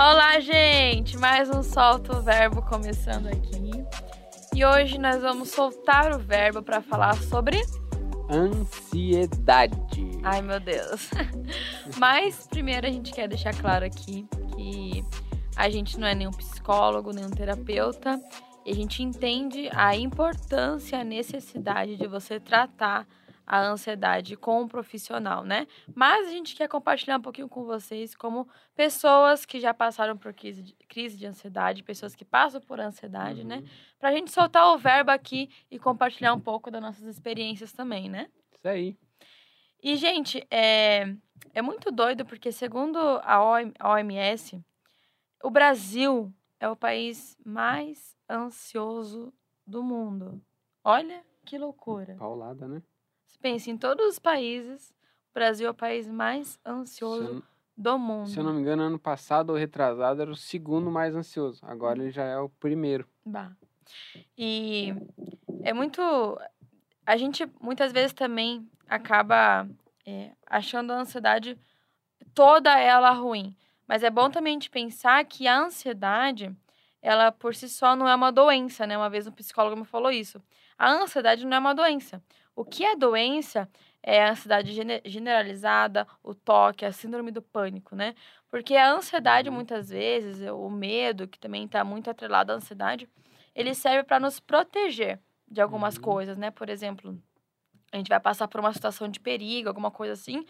Olá, gente! Mais um Solta o Verbo começando aqui. E hoje nós vamos soltar o verbo para falar sobre ansiedade. Ai, meu Deus. Mas primeiro a gente quer deixar claro aqui que a gente não é nenhum psicólogo, nenhum terapeuta. E a gente entende a importância, a necessidade de você tratar a ansiedade com um profissional, né? Mas a gente quer compartilhar um pouquinho com vocês como pessoas que já passaram por crise de, crise de ansiedade, pessoas que passam por ansiedade, né? uhum. né? Pra gente soltar o verbo aqui e compartilhar um pouco das nossas experiências também, né? Isso aí. E, gente, é, é muito doido porque, segundo a OMS, o Brasil é o país mais ansioso do mundo. Olha que loucura. Paulada, né? Pense, em todos os países, o Brasil é o país mais ansioso do mundo. Se eu não me engano, ano passado ou retrasado era o segundo mais ansioso. Agora ele já é o primeiro. Bah. E é muito. A gente muitas vezes também acaba é, achando a ansiedade toda ela ruim. Mas é bom também de pensar que a ansiedade, ela por si só não é uma doença, né? Uma vez um psicólogo me falou isso. A ansiedade não é uma doença. O que é doença é a ansiedade generalizada, o toque, a síndrome do pânico, né? Porque a ansiedade, uhum. muitas vezes, o medo, que também está muito atrelado à ansiedade, ele serve para nos proteger de algumas uhum. coisas, né? Por exemplo, a gente vai passar por uma situação de perigo, alguma coisa assim,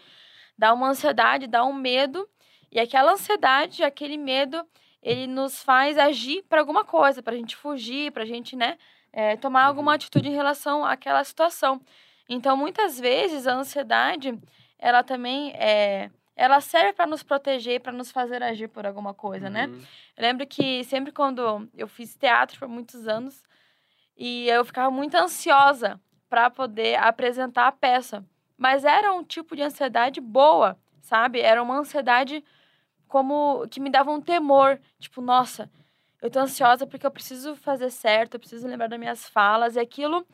dá uma ansiedade, dá um medo, e aquela ansiedade, aquele medo, ele nos faz agir para alguma coisa, para a gente fugir, para a gente, né? É, tomar alguma uhum. atitude em relação àquela situação. Então, muitas vezes, a ansiedade, ela também é, ela serve para nos proteger, para nos fazer agir por alguma coisa, né? uhum. né? Eu lembro que sempre quando eu fiz teatro por muitos anos, e eu ficava muito ansiosa para poder apresentar a peça. Mas era um tipo de ansiedade boa, sabe? Era uma ansiedade como que me dava um temor, tipo, nossa, eu tô ansiosa porque eu preciso fazer certo, eu preciso lembrar das minhas falas, e aquilo,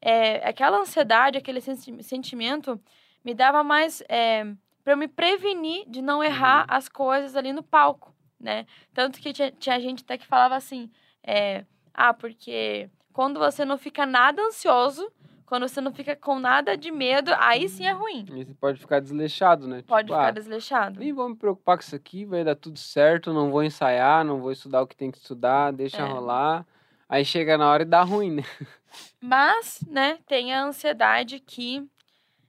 é, aquela ansiedade, aquele sentimento, me dava mais é, para eu me prevenir de não errar uhum. as coisas ali no palco, né? Tanto que tinha, tinha gente até que falava assim, é, ah, porque quando você não fica nada ansioso, quando você não fica com nada de medo, aí sim é ruim. E você pode ficar desleixado, né? Pode tipo, ficar ah, desleixado. Nem vou me preocupar com isso aqui, vai dar tudo certo, não vou ensaiar, não vou estudar o que tem que estudar, deixa é. rolar. Aí chega na hora e dá ruim, né? Mas, né, tem a ansiedade que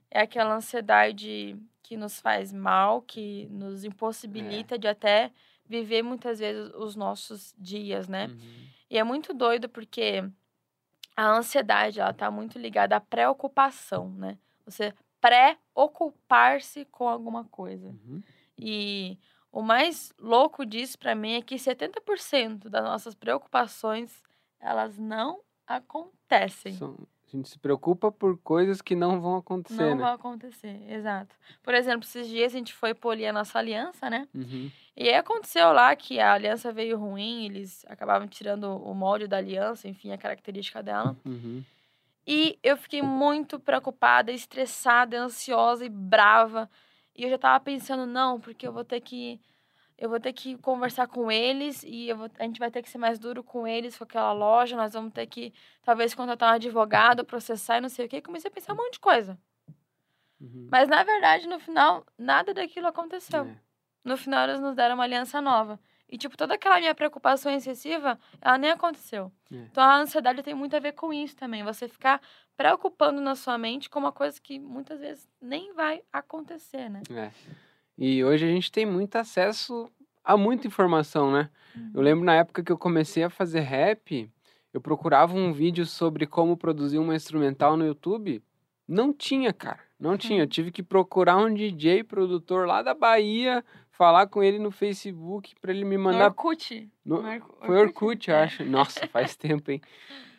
é aquela ansiedade que nos faz mal, que nos impossibilita é. de até viver muitas vezes os nossos dias, né? Uhum. E é muito doido porque a ansiedade, ela tá muito ligada à preocupação, né? Você preocupar-se com alguma coisa. Uhum. E o mais louco disso para mim é que 70% das nossas preocupações, elas não acontecem. São, a gente se preocupa por coisas que não vão acontecer, Não né? vão acontecer, exato. Por exemplo, esses dias a gente foi polir a nossa aliança, né? Uhum. E aí aconteceu lá que a aliança veio ruim, eles acabavam tirando o molde da aliança, enfim, a característica dela. Uhum. E eu fiquei muito preocupada, estressada, ansiosa e brava. E eu já tava pensando, não, porque eu vou ter que eu vou ter que conversar com eles e vou, a gente vai ter que ser mais duro com eles, com aquela loja, nós vamos ter que, talvez, contratar um advogado, processar e não sei o quê. comecei a pensar um monte de coisa. Uhum. Mas, na verdade, no final, nada daquilo aconteceu. É. No final, eles nos deram uma aliança nova. E, tipo, toda aquela minha preocupação excessiva, ela nem aconteceu. É. Então, a ansiedade tem muito a ver com isso também. Você ficar preocupando na sua mente com uma coisa que muitas vezes nem vai acontecer, né? É. E hoje a gente tem muito acesso a muita informação, né? Uhum. Eu lembro na época que eu comecei a fazer rap, eu procurava um vídeo sobre como produzir uma instrumental no YouTube. Não tinha, cara. Não tinha. Eu tive que procurar um DJ produtor lá da Bahia, falar com ele no Facebook para ele me mandar. No Orkut. No... Foi Orkut, eu é. acho. Nossa, faz tempo, hein?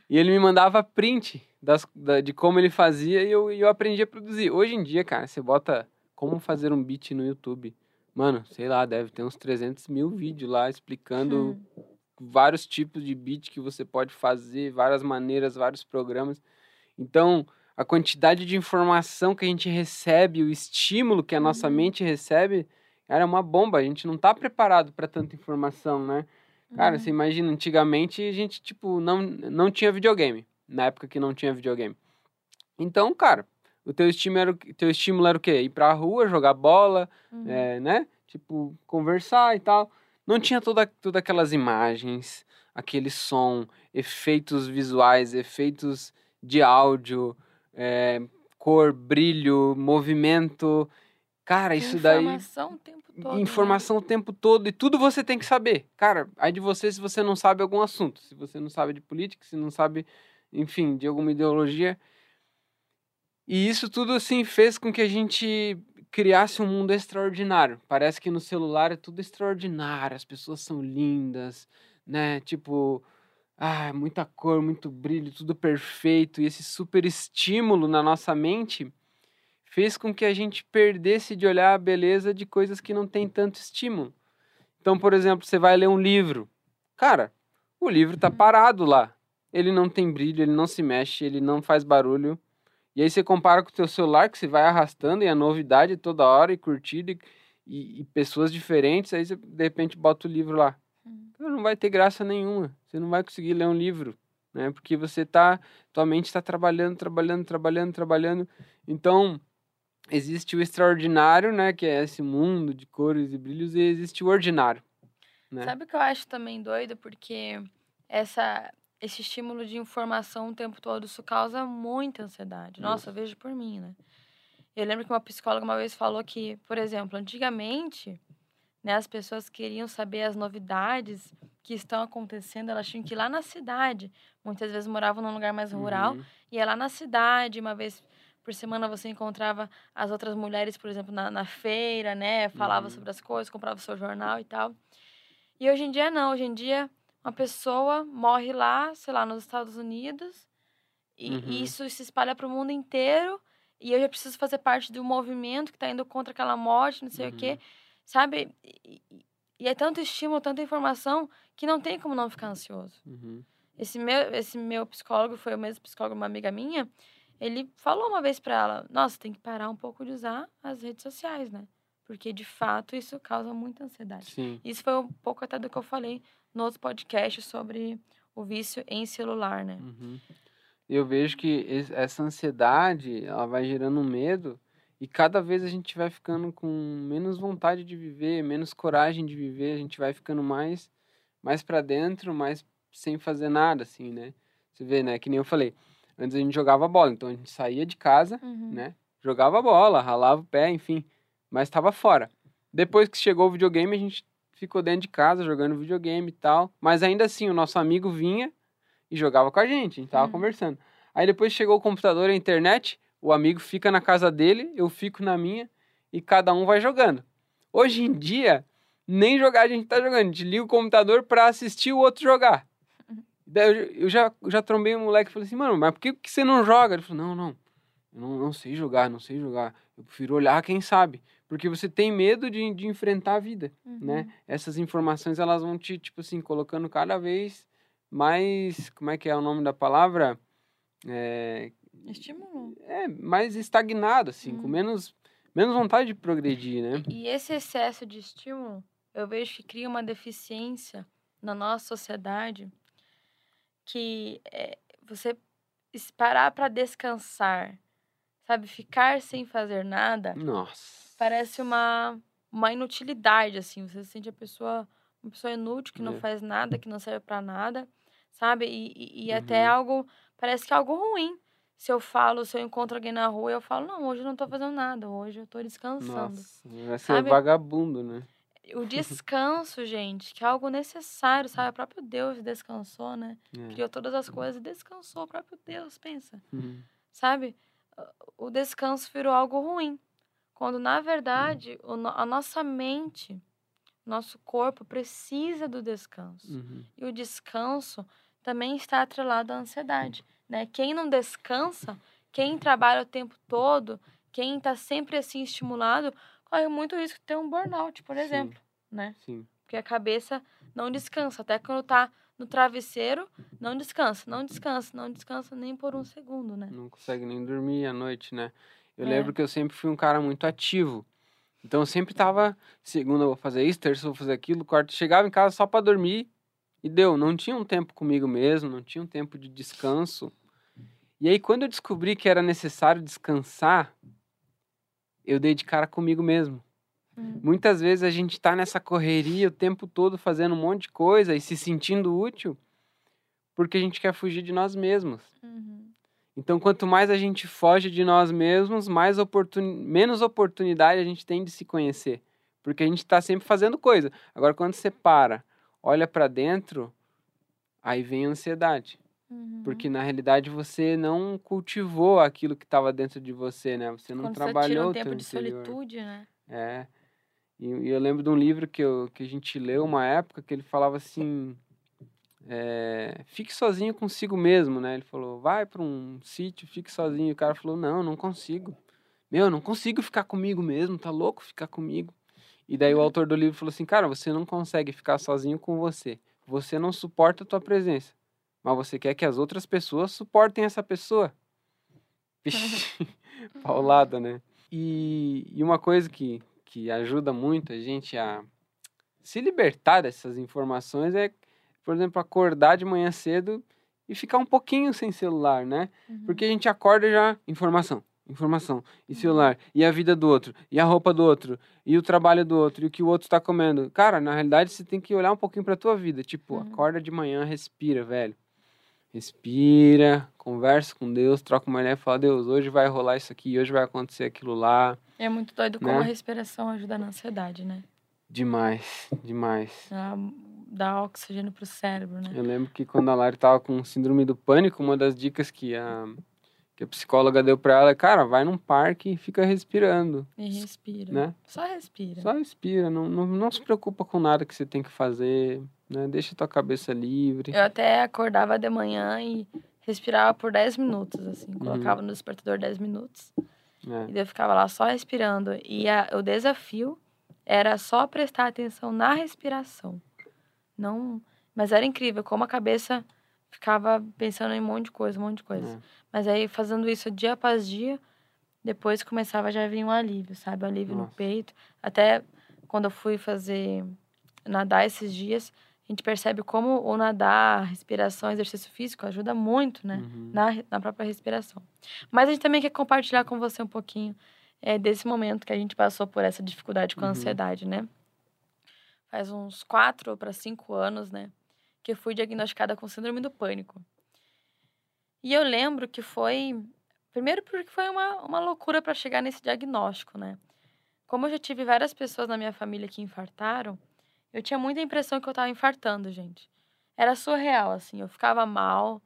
E ele me mandava print das, da, de como ele fazia e eu, eu aprendi a produzir. Hoje em dia, cara, você bota como fazer um beat no YouTube. Mano, sei lá, deve ter uns 300 mil vídeos lá explicando hum. vários tipos de beat que você pode fazer, várias maneiras, vários programas. Então, a quantidade de informação que a gente recebe, o estímulo que a nossa uhum. mente recebe, era uma bomba. A gente não tá preparado para tanta informação, né? Cara, Uhum. você imagina, antigamente a gente, tipo, não, não tinha videogame. Na época que não tinha videogame. Então, cara, o teu estímulo era, o que- teu estímulo era o quê? Ir pra rua, jogar bola, Uhum. é, né? Tipo, conversar e tal. Não tinha toda, todas aquelas imagens, aquele som, efeitos visuais, efeitos de áudio, é, cor, brilho, movimento. Cara, isso daí. Informação o tempo todo. né? Informação o tempo todo e tudo você tem que saber. Cara, aí de você se você não sabe algum assunto, se você não sabe de política, se não sabe, enfim, de alguma ideologia. E isso tudo assim fez com que a gente criasse um mundo extraordinário. Parece que no celular é tudo extraordinário, as pessoas são lindas, né? Tipo, ah, muita cor, muito brilho, tudo perfeito. E esse super estímulo na nossa mente fez com que a gente perdesse de olhar a beleza de coisas que não tem tanto estímulo. Então, por exemplo, você vai ler um livro. Cara, o livro tá parado lá. Ele não tem brilho, ele não se mexe, ele não faz barulho. E aí você compara com o teu celular, que você vai arrastando e a novidade é toda hora e curtida e, e- pessoas diferentes. Aí você, de repente, bota o livro lá. Cara, não vai ter graça nenhuma. Você não vai conseguir ler um livro, né? Porque você tá, tua mente está trabalhando, trabalhando, trabalhando, trabalhando. Então, existe o extraordinário, né? Que é esse mundo de cores e brilhos, e existe o ordinário, né? Sabe o que eu acho também doido? Porque essa, esse estímulo de informação o tempo todo, isso causa muita ansiedade. Nossa, vejo por mim, né? Eu lembro que uma psicóloga uma vez falou que, por exemplo, antigamente, né, as pessoas queriam saber as novidades que estão acontecendo, elas tinham que ir lá na cidade. Muitas vezes moravam num lugar mais rural, Uhum. ia lá na cidade, uma vez por semana você encontrava as outras mulheres, por exemplo, na, na feira, né? Falava Uhum. sobre as coisas, comprava o seu jornal e tal. E hoje em dia não, hoje em dia uma pessoa morre lá, sei lá, nos Estados Unidos, e, Uhum. isso se espalha para o mundo inteiro, e eu já preciso fazer parte do movimento que está indo contra aquela morte, não sei o quê, sabe? E, e- é tanto estímulo, tanta informação, que não tem como não ficar ansioso. Uhum. Esse meu, esse meu psicólogo foi o mesmo psicólogo, uma amiga minha. Ele falou uma vez pra ela: Nossa, tem que parar um pouco de usar as redes sociais, né? Porque de fato isso causa muita ansiedade. Sim. Isso foi um pouco até do que eu falei no outro podcast sobre o vício em celular, né? Uhum. Eu vejo que es- essa ansiedade, ela vai gerando um medo e cada vez a gente vai ficando com menos vontade de viver, menos coragem de viver, a gente vai ficando mais mais para dentro, mais sem fazer nada assim, né? Você vê, né, que nem eu falei, antes a gente jogava bola, então a gente saía de casa, Uhum. né? Jogava bola, ralava o pé, enfim, mas estava fora. Depois que chegou o videogame, a gente ficou dentro de casa jogando videogame e tal, mas ainda assim o nosso amigo vinha e jogava com a gente, a gente tava Uhum. conversando. Aí depois chegou o computador e a internet, o amigo fica na casa dele, eu fico na minha e cada um vai jogando. Hoje em dia, nem jogar a gente tá jogando, a gente liga o computador pra assistir o outro jogar. Daí eu, eu já, eu já trombei um moleque e falei assim, mano, mas por que, que você não joga? Ele falou, não, não, eu não, não sei jogar, não sei jogar. Eu prefiro olhar quem sabe. Porque você tem medo de, de enfrentar a vida Uhum. né? Essas informações elas vão te, tipo assim, colocando cada vez mais, como é que é o nome da palavra? É, Estímulo. é mais estagnado, assim, com Hum. menos, menos vontade de progredir, né? E esse excesso de estímulo, eu vejo que cria uma deficiência na nossa sociedade que é você parar para descansar, sabe? Ficar sem fazer nada Nossa. parece uma, uma inutilidade, assim. Você se sente a pessoa, uma pessoa inútil, que não É. faz nada, que não serve para nada, sabe? E, e, e até Uhum. algo, parece que é algo ruim. Se eu falo, se eu encontro alguém na rua, eu falo, não, hoje eu não tô fazendo nada, hoje eu tô descansando. Nossa, vai ser Sabe? vagabundo, né? O descanso, gente, que é algo necessário, sabe? O próprio Deus descansou, né? É. Criou todas as coisas e descansou. O próprio Deus, pensa. Uhum. Sabe? O descanso virou algo ruim. Quando, na verdade, no- a nossa mente, nosso corpo precisa do descanso. Uhum. E o descanso também está atrelado à ansiedade, né? Quem não descansa, quem trabalha o tempo todo, quem está sempre assim estimulado, corre muito risco de ter um burnout, por Sim. exemplo, né? Sim. Porque a cabeça não descansa. Até quando tá no travesseiro, não descansa, não descansa, não descansa nem por um segundo, né? Não consegue nem dormir à noite, né? Eu É. lembro que eu sempre fui um cara muito ativo. Então eu sempre tava, segunda eu vou fazer isso, terça eu vou fazer aquilo, quarta chegava em casa só para dormir e deu, não tinha um tempo comigo mesmo, não tinha um tempo de descanso. E aí quando eu descobri que era necessário descansar, eu dei de cara comigo mesmo. Hum. Muitas vezes a gente tá nessa correria o tempo todo fazendo um monte de coisa e se sentindo útil porque a gente quer fugir de nós mesmos. Uhum. Então, quanto mais a gente foge de nós mesmos, mais oportun... menos oportunidade a gente tem de se conhecer. Porque a gente está sempre fazendo coisa. Agora, quando você para, olha para dentro, aí vem a ansiedade. Uhum. Porque, na realidade, você não cultivou aquilo que estava dentro de você, né? Você não Quando trabalhou você tira um tempo de interior. solitude, né? É. E, e eu lembro de um livro que, eu, que a gente leu uma época que ele falava assim: é, fique sozinho consigo mesmo, né? Ele falou: vai para um sítio, fique sozinho. E o cara falou: não, não consigo. Meu, não consigo ficar comigo mesmo, tá louco ficar comigo. E daí o autor do livro falou assim: cara, você não consegue ficar sozinho com você. Você não suporta a tua presença. Mas você quer que as outras pessoas suportem essa pessoa. Vixe, paulada, né? E, e uma coisa que, que ajuda muito a gente a se libertar dessas informações é, por exemplo, acordar de manhã cedo e ficar um pouquinho sem celular, né? Uhum. Porque a gente acorda já informação, informação, e celular, e a vida do outro, e a roupa do outro, e o trabalho do outro, e o que o outro está comendo. Cara, na realidade você tem que olhar um pouquinho pra tua vida, tipo, Uhum. acorda de manhã, respira, velho. Respira, conversa com Deus, troca uma ideia e fala, Deus, hoje vai rolar isso aqui, hoje vai acontecer aquilo lá. É muito doido como Né? a respiração ajuda na ansiedade, né? Demais, demais. Ela dá oxigênio pro cérebro, né? Eu lembro que quando a Lari tava com síndrome do pânico, uma das dicas que a, que a psicóloga deu pra ela é, cara, vai num parque e fica respirando, E respira. né? Só respira. Só respira, não, não, não se preocupa com nada que você tem que fazer, né? Deixa tua cabeça livre. Eu até acordava de manhã e respirava por 10 minutos, assim. Uhum. Colocava no despertador 10 minutos. né? E daí eu ficava lá só respirando. E a- o desafio era só prestar atenção na respiração. Não... Mas era incrível como a cabeça ficava pensando em um monte de coisa, um monte de coisa. É. Mas aí, fazendo isso dia após dia, depois começava já a vir um alívio, sabe? Um alívio no Nossa. peito. Até quando eu fui fazer nadar esses dias, a gente percebe como o nadar, a respiração, exercício físico ajuda muito, né? Uhum. Na, na própria respiração. Mas a gente também quer compartilhar com você um pouquinho é, desse momento que a gente passou por essa dificuldade com a Uhum. ansiedade, né? Faz uns quatro para cinco anos, né? Que fui diagnosticada com síndrome do pânico. E eu lembro que foi. Primeiro, porque foi uma, uma loucura para chegar nesse diagnóstico, né? Como eu já tive várias pessoas na minha família que infartaram, eu tinha muita impressão que eu tava infartando, gente. Era surreal, assim. Eu ficava mal,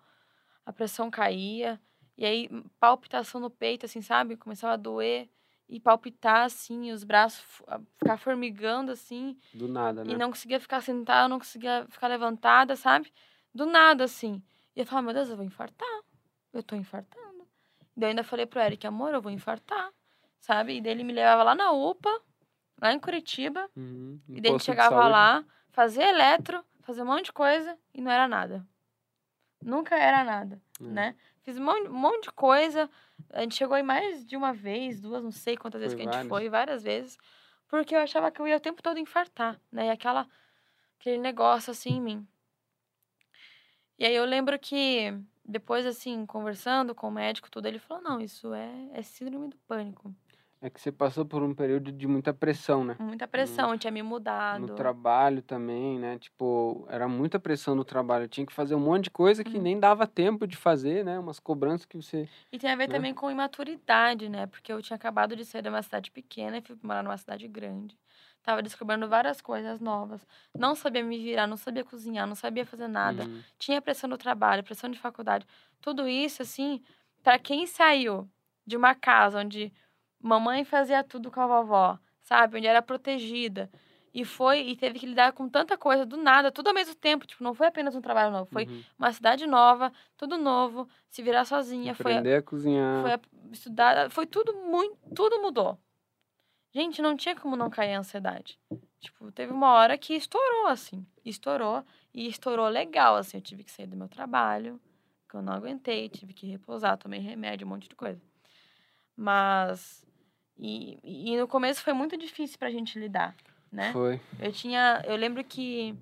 a pressão caía, e aí palpitação no peito, assim, sabe? Começava a doer e palpitar, assim, os braços fu- a- ficar formigando, assim. Do nada, né? E não conseguia ficar sentada, não conseguia ficar levantada, sabe? Do nada, assim. E eu falava, meu Deus, eu vou infartar. Eu tô infartando. E eu ainda falei pro Eric, amor, eu vou infartar. Sabe? E daí ele me levava lá na UPA, lá em Curitiba. Uhum. Um E daí de chegava lá, fazia eletro, fazia um monte de coisa e não era nada. Nunca era nada, É. né? Fiz um monte, um monte de coisa. A gente chegou aí mais de uma vez, duas, não sei quantas vezes Foi que a gente várias. foi, várias vezes. Porque eu achava que eu ia o tempo todo infartar, né? E aquela, aquele negócio assim em mim. E aí eu lembro que depois, assim, conversando com o médico, tudo, ele falou, não, isso é, é síndrome do pânico. É que você passou por um período de muita pressão, né? Muita pressão, eu tinha me mudado. No trabalho também, né? Tipo, era muita pressão no trabalho. Eu tinha que fazer um monte de coisa que Uhum. nem dava tempo de fazer, né? Umas cobranças que você. E tem a ver né? também com imaturidade, né? Porque eu tinha acabado de sair de uma cidade pequena e fui morar numa cidade grande. Tava descobrindo várias coisas novas. Não sabia me virar, não sabia cozinhar, não sabia fazer nada. Uhum. Tinha pressão no trabalho, pressão de faculdade. Tudo isso, assim, para quem saiu de uma casa onde mamãe fazia tudo com a vovó, sabe? Onde era protegida. E foi, e teve que lidar com tanta coisa do nada, tudo ao mesmo tempo. Tipo, não foi apenas um trabalho novo, foi Uhum. uma cidade nova, tudo novo, se virar sozinha. Foi, Aprender a cozinhar. foi a- estudar, foi tudo muito, tudo mudou. Gente, não tinha como não cair a ansiedade. Tipo, teve uma hora que estourou, assim. Estourou, e estourou legal, assim. Eu tive que sair do meu trabalho, que eu não aguentei, tive que repousar, tomei remédio, um monte de coisa. Mas, E, e no começo foi muito difícil pra gente lidar, né? Foi. Eu tinha. Eu lembro que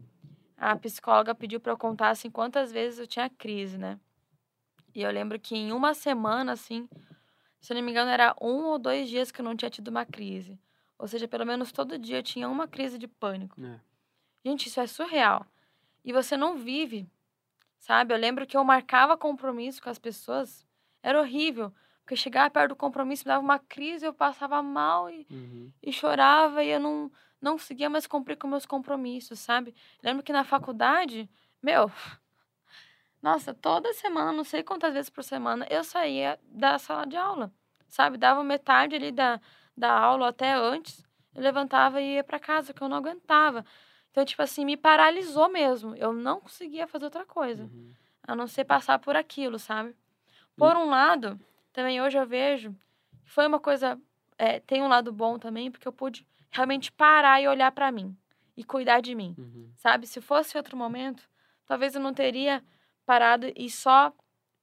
a psicóloga pediu pra eu contar assim quantas vezes eu tinha crise, né? E eu lembro que em uma semana, assim, se eu não me engano, era um ou dois dias que eu não tinha tido uma crise. Ou seja, pelo menos todo dia eu tinha uma crise de pânico. É. Gente, isso é surreal. E você não vive, sabe? Eu lembro que eu marcava compromisso com as pessoas. Era horrível. Porque chegava perto do compromisso, me dava uma crise, eu passava mal e, Uhum. e chorava e eu não, não conseguia mais cumprir com meus compromissos, sabe? Lembro que na faculdade, meu, nossa, toda semana, não sei quantas vezes por semana, eu saía da sala de aula, sabe? Dava metade ali da, da aula até antes, eu levantava e ia para casa, que eu não aguentava. Então, tipo assim, me paralisou mesmo. Eu não conseguia fazer outra coisa, Uhum. a não ser passar por aquilo, sabe? Por um lado, também hoje eu vejo que foi uma coisa. é, tem um lado bom também, porque eu pude realmente parar e olhar para mim e cuidar de mim, Uhum. sabe? Se fosse outro momento, talvez eu não teria parado e só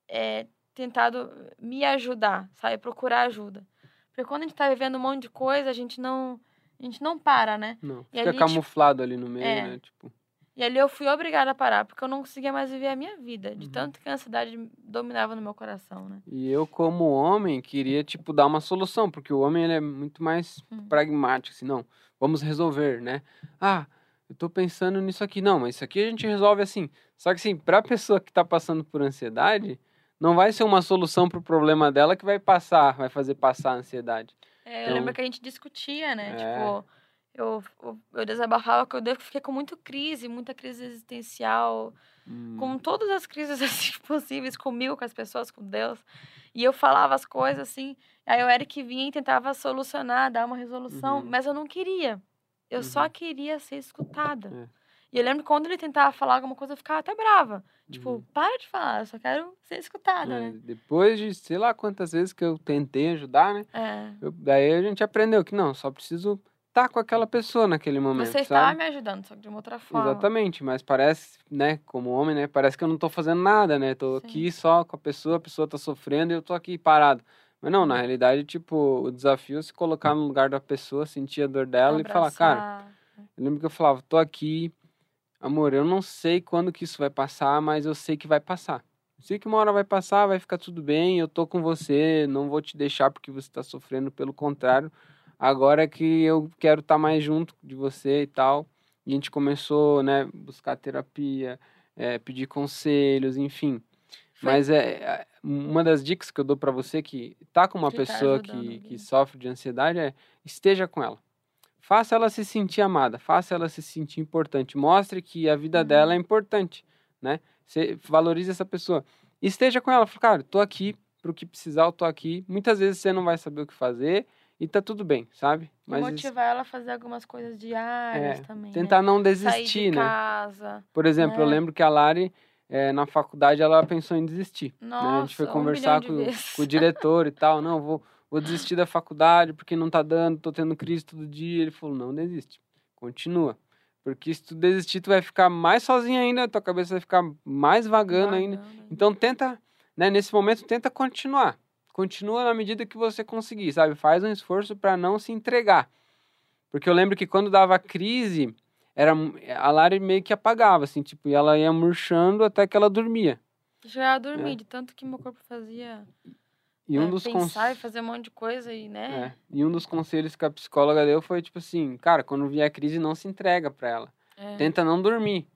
é, tentado me ajudar, sabe? Procurar ajuda. Porque quando a gente tá vivendo um monte de coisa, a gente não, a gente não para, né? Não. Fica ali, tipo, camuflado ali no meio, é. né? Tipo. E ali eu fui obrigada a parar, porque eu não conseguia mais viver a minha vida, de Uhum. tanto que a ansiedade dominava no meu coração, né? E eu, como homem, queria, tipo, dar uma solução, porque o homem, ele é muito mais Hum. pragmático, assim, não, vamos resolver, né? Ah, eu tô pensando nisso aqui, não, mas isso aqui a gente resolve assim. Só que, assim, pra pessoa que tá passando por ansiedade, não vai ser uma solução pro problema dela que vai passar, vai fazer passar a ansiedade. É, eu Então- lembro que a gente discutia, né? É. Tipo, eu, eu, eu desabafava que eu fiquei com muita crise, muita crise existencial, Hum, com todas as crises assim, possíveis, comigo, com as pessoas, com Deus. E eu falava as coisas assim, aí o Eric vinha e tentava solucionar, dar uma resolução, Uhum. mas eu não queria. Eu só Uhum. queria ser escutada. É. E eu lembro que quando ele tentava falar alguma coisa, eu ficava até brava. Tipo, Uhum. para de falar, eu só quero ser escutada, é, né? Depois de sei lá quantas vezes que eu tentei ajudar, né? É. eu- daí a gente aprendeu que não, só preciso estar com aquela pessoa naquele momento, Você sabe? estava me ajudando, só que de uma outra forma. Exatamente, mas parece, né, como homem, né, parece que eu não tô fazendo nada, né? Tô Sim. aqui só com a pessoa, a pessoa tá sofrendo e eu tô aqui parado. Mas não, na realidade, tipo, o desafio é se colocar no lugar da pessoa, sentir a dor dela e falar, cara, Abraçar. eu lembro que eu falava, tô aqui, amor, eu não sei quando que isso vai passar, mas eu sei que vai passar. Eu sei que uma hora vai passar, vai ficar tudo bem, eu tô com você, não vou te deixar porque você tá sofrendo, pelo contrário. Agora que eu quero estar mais junto de você e tal. E a gente começou, né, buscar terapia, é, pedir conselhos, enfim. Foi- Mas é, é, uma das dicas que eu dou pra você que tá com uma Que tá pessoa ajudando que, que sofre de ansiedade é esteja com ela. Faça ela se sentir amada, faça ela se sentir importante. Mostre que a vida Uhum. dela é importante, né? Você valorize essa pessoa. Esteja com ela. Fala, cara, tô aqui pro que precisar, eu tô aqui. Muitas vezes você não vai saber o que fazer e tá tudo bem, sabe? Isso- motivar ela a fazer algumas coisas diárias É, também. tentar né? não Sair desistir, de né? casa. Por exemplo, eu né? lembro que a Lari, eh, na faculdade, ela pensou em desistir. Nossa, né? A gente foi um conversar com, com o diretor e tal. Não, vou, vou desistir da faculdade porque não tá dando, tô tendo crise todo dia. Ele falou, não desiste, continua. Porque se tu desistir, tu vai ficar mais sozinho ainda, tua cabeça vai ficar mais vagando ainda. Vagando ainda. Então tenta, né, nesse momento, tenta continuar. Continua na medida que você conseguir, sabe? Faz um esforço para não se entregar. Porque eu lembro que quando dava crise, era a Lari meio que apagava, assim, tipo, e ela ia murchando até que ela dormia. Já dormi, É. de tanto que meu corpo fazia E um é, dos pensar e cons... fazer um monte de coisa e, né? é, e um dos conselhos que a psicóloga deu foi tipo assim, cara, quando vier a crise, não se entrega para ela. É. Tenta não dormir.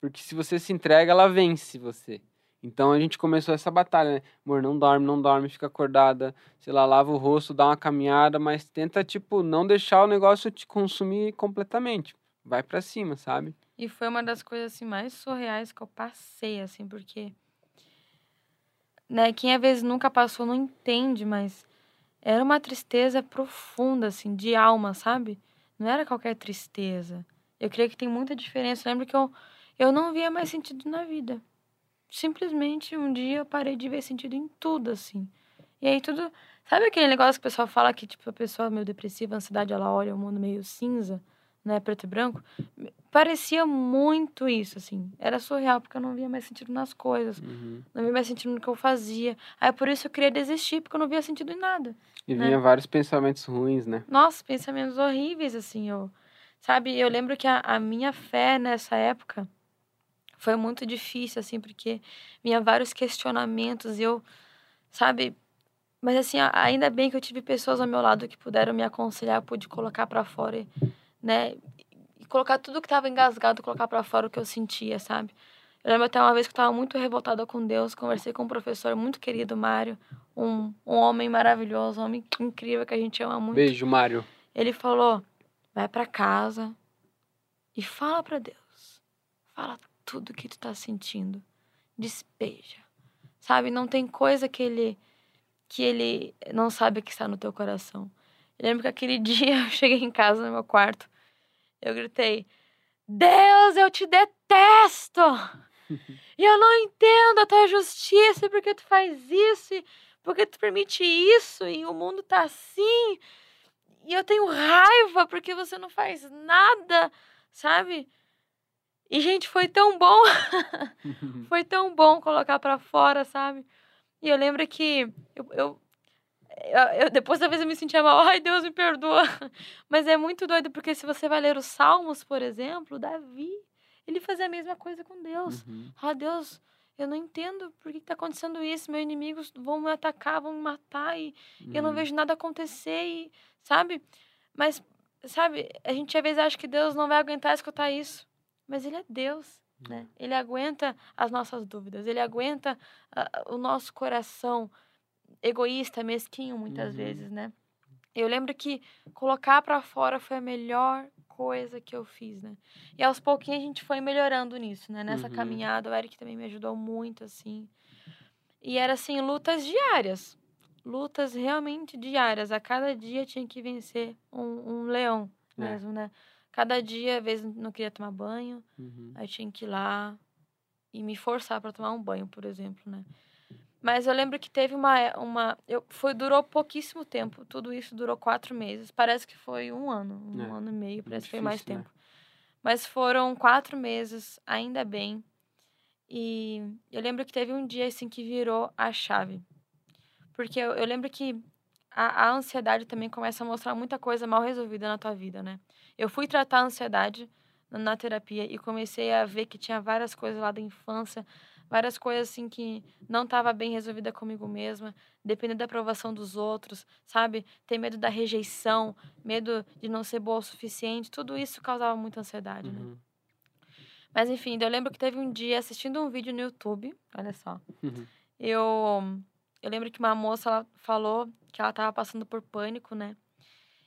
Porque se você se entrega, ela vence você. Então a gente começou essa batalha, né? Amor, não dorme, não dorme, fica acordada, sei lá, lava o rosto, dá uma caminhada, mas tenta, tipo, não deixar o negócio te consumir completamente. Vai pra cima, sabe? E foi uma das coisas assim mais surreais que eu passei, assim, porque né, quem às vezes nunca passou não entende, mas era uma tristeza profunda, assim, de alma, sabe? Não era qualquer tristeza. Eu creio que tem muita diferença. Eu lembro que eu, eu não via mais sentido na vida. Simplesmente um dia eu parei de ver sentido em tudo, assim. E aí tudo. Sabe aquele negócio que o pessoal fala que, tipo, a pessoa meio depressiva, ansiedade, ela olha o mundo meio cinza? né, preto e branco, parecia muito isso, assim. Era surreal, porque eu não via mais sentido nas coisas. Uhum. Não via mais sentido no que eu fazia. Aí por isso eu queria desistir, porque eu não via sentido em nada. E né? vinha vários pensamentos ruins, né? Nossa, pensamentos horríveis, assim. Eu, sabe, eu lembro que a, a minha fé nessa época foi muito difícil, assim, porque vinha vários questionamentos e eu, sabe, mas assim, ainda bem que eu tive pessoas ao meu lado que puderam me aconselhar, pude colocar para fora, né? E colocar tudo que estava engasgado, colocar para fora o que eu sentia, sabe? Eu lembro até uma vez que eu estava muito revoltada com Deus, conversei com um professor muito querido, Mário, um, um homem maravilhoso, um homem incrível que a gente ama muito. Beijo, Mário. Ele falou: vai para casa e fala para Deus. Fala tudo que tu tá sentindo. Despeja. Sabe, não tem coisa que ele que ele não sabe que está no teu coração. Eu lembro que aquele dia eu cheguei em casa no meu quarto, eu gritei: Deus, eu te detesto! e eu não entendo a tua justiça, porque tu faz isso, e porque tu permite isso, e o mundo tá assim. E eu tenho raiva porque você não faz nada, sabe? E, gente, foi tão bom. foi tão bom colocar para fora, sabe? E eu lembro que eu, eu, eu, depois talvez eu me sentia mal, ai Deus me perdoa. Mas é muito doido porque se você vai ler os Salmos, por exemplo, Davi, ele fazia a mesma coisa com Deus. Uhum. Ah, Deus, eu não entendo por que está acontecendo isso. Meus inimigos vão me atacar, vão me matar e uhum. eu não Uhum. vejo nada acontecer, e, sabe? Mas, sabe, a gente às vezes acha que Deus não vai aguentar escutar isso. Mas Ele é Deus né? Ele aguenta as nossas dúvidas, ele aguenta uh, o nosso coração egoísta, mesquinho, muitas Uhum. vezes, né? Eu lembro que colocar para fora foi a melhor coisa que eu fiz, né? E aos pouquinhos a gente foi melhorando nisso, né? Nessa Uhum. caminhada, o Eric também me ajudou muito, assim. E era, assim, lutas diárias. Lutas realmente diárias. A cada dia tinha que vencer um, um leão É. mesmo, né? Cada dia, às vezes, não queria tomar banho. Uhum. Aí tinha que ir lá e me forçar para tomar um banho, por exemplo, né? Mas eu lembro que teve uma. é, uma eu, foi, durou pouquíssimo tempo. Tudo isso durou quatro meses. Parece que foi um ano, um É, ano e meio, parece que foi mais né? tempo. Mas foram quatro meses, ainda bem. E eu lembro que teve um dia assim que virou a chave. Porque eu, eu lembro que a, a ansiedade também começa a mostrar muita coisa mal resolvida na tua vida, né? Eu fui tratar a ansiedade na, terapia e comecei a ver que tinha várias coisas lá da infância, várias coisas assim que não estava bem resolvida comigo mesma, dependendo da aprovação dos outros, sabe? Ter medo da rejeição, medo de não ser boa o suficiente, tudo isso causava muita ansiedade, né? Uhum. Mas enfim, eu lembro que teve um dia assistindo um vídeo no YouTube, olha só. Uhum. Eu eu lembro que uma moça ela falou que ela tava passando por pânico, né?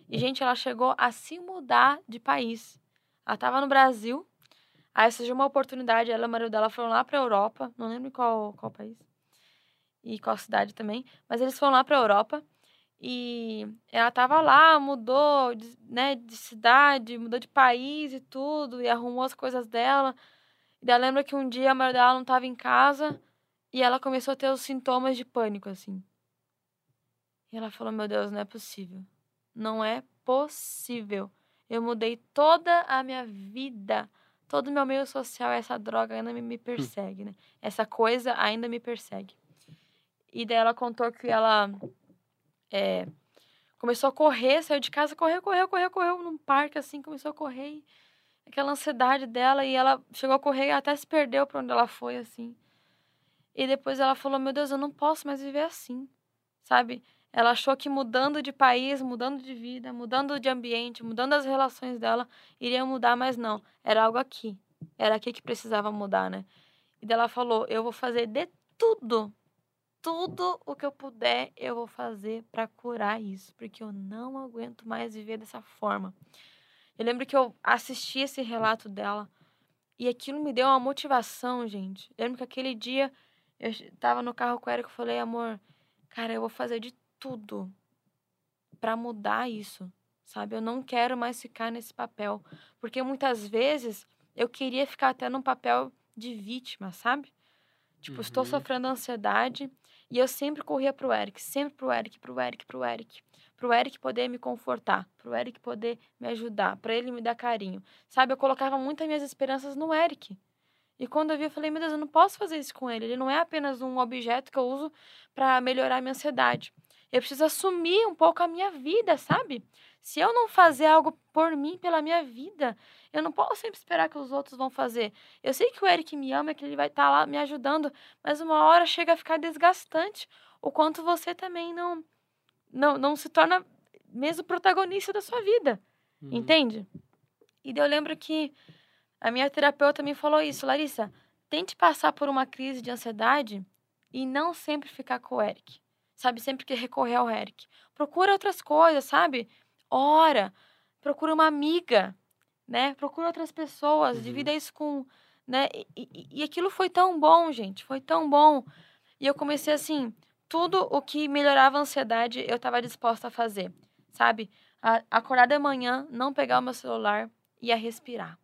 E gente, ela chegou a se mudar de país. Ela tava no Brasil. Aí surgiu uma oportunidade, ela e o marido dela foram lá pra Europa, não lembro qual qual país. E qual cidade também, mas eles foram lá pra Europa. E ela tava lá, mudou de, né, de cidade, mudou de país e tudo, e arrumou as coisas dela. E daí lembra que um dia a marido dela não tava em casa e ela começou a ter os sintomas de pânico, assim. E ela falou: Meu Deus, não é possível. Não é possível. Eu mudei toda a minha vida, todo o meu meio social, essa droga ainda me, persegue, né? Essa coisa ainda me persegue. E daí ela contou que ela é, começou a correr, saiu de casa, correu, correu, correu, correu num parque assim, começou a correr. E aquela ansiedade dela, e ela chegou a correr até se perdeu pra onde ela foi, assim. E depois ela falou: Meu Deus, eu não posso mais viver assim, sabe? Ela achou que mudando de país, mudando de vida, mudando de ambiente, mudando as relações dela, iria mudar, mas não. Era algo aqui. Era aqui que precisava mudar, né? E daí ela falou: Eu vou fazer de tudo, tudo o que eu puder, eu vou fazer para curar isso, porque eu não aguento mais viver dessa forma. Eu lembro que eu assisti esse relato dela e aquilo me deu uma motivação, gente. Eu lembro que aquele dia eu tava no carro com o Eric e falei, amor, cara, eu vou fazer de tudo para mudar isso, sabe? Eu não quero mais ficar nesse papel, porque muitas vezes eu queria ficar até num papel de vítima, sabe? Tipo, estou Uhum. sofrendo ansiedade E eu sempre corria pro Eric, sempre pro Eric, pro Eric, pro Eric. Pro Eric poder me confortar, pro Eric poder me ajudar, para ele me dar carinho. Sabe, eu colocava muitas minhas esperanças no Eric. E quando eu vi, eu falei, meu Deus, eu não posso fazer isso com ele. Ele não é apenas um objeto que eu uso para melhorar a minha ansiedade. Eu preciso assumir um pouco a minha vida, sabe? Se eu não fazer algo por mim, pela minha vida, eu não posso sempre esperar que os outros vão fazer. Eu sei que o Eric me ama, que ele vai estar tá lá me ajudando, mas uma hora chega a ficar desgastante o quanto você também não não, não se torna mesmo protagonista da sua vida. Uhum. Entende? E eu lembro que a minha terapeuta me falou isso, Larissa, tente passar por uma crise de ansiedade e não sempre ficar com o Eric. Sabe, sempre que recorrer ao Eric. Procura outras coisas, sabe? ora, procura uma amiga, né? Procura outras pessoas, uhum. divida isso com, né? E, e, e aquilo foi tão bom, gente, foi tão bom. E eu comecei assim, tudo o que melhorava a ansiedade, eu estava disposta a fazer, sabe? A, acordar de manhã, não pegar o meu celular e a respirar.